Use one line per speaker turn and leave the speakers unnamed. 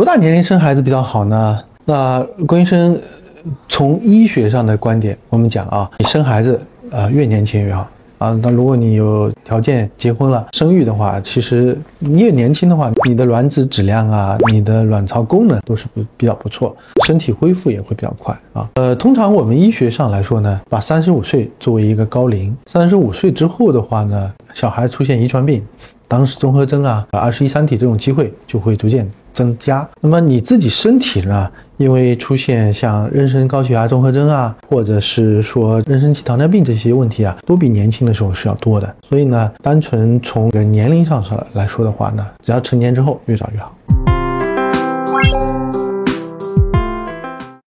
多大年龄生孩子比较好呢？那关医生从医学上的观点，我们讲啊，你生孩子啊越年轻越好。啊，那如果你有条件结婚了，生育的话，其实你越年轻的话，你的卵子质量啊，你的卵巢功能都是比比较不错，身体恢复也会比较快啊。呃，通常我们医学上来说呢，把三十五岁作为一个高龄，三十五岁之后的话呢，小孩出现遗传病。当时综合征啊，二十一三体这种机会就会逐渐增加。那么你自己身体呢？因为出现像妊娠高血压综合征啊，或者是说妊娠期糖尿病这些问题啊，都比年轻的时候是要多的。所以呢，单纯从个年龄上来说的话呢，只要成年之后越早越好。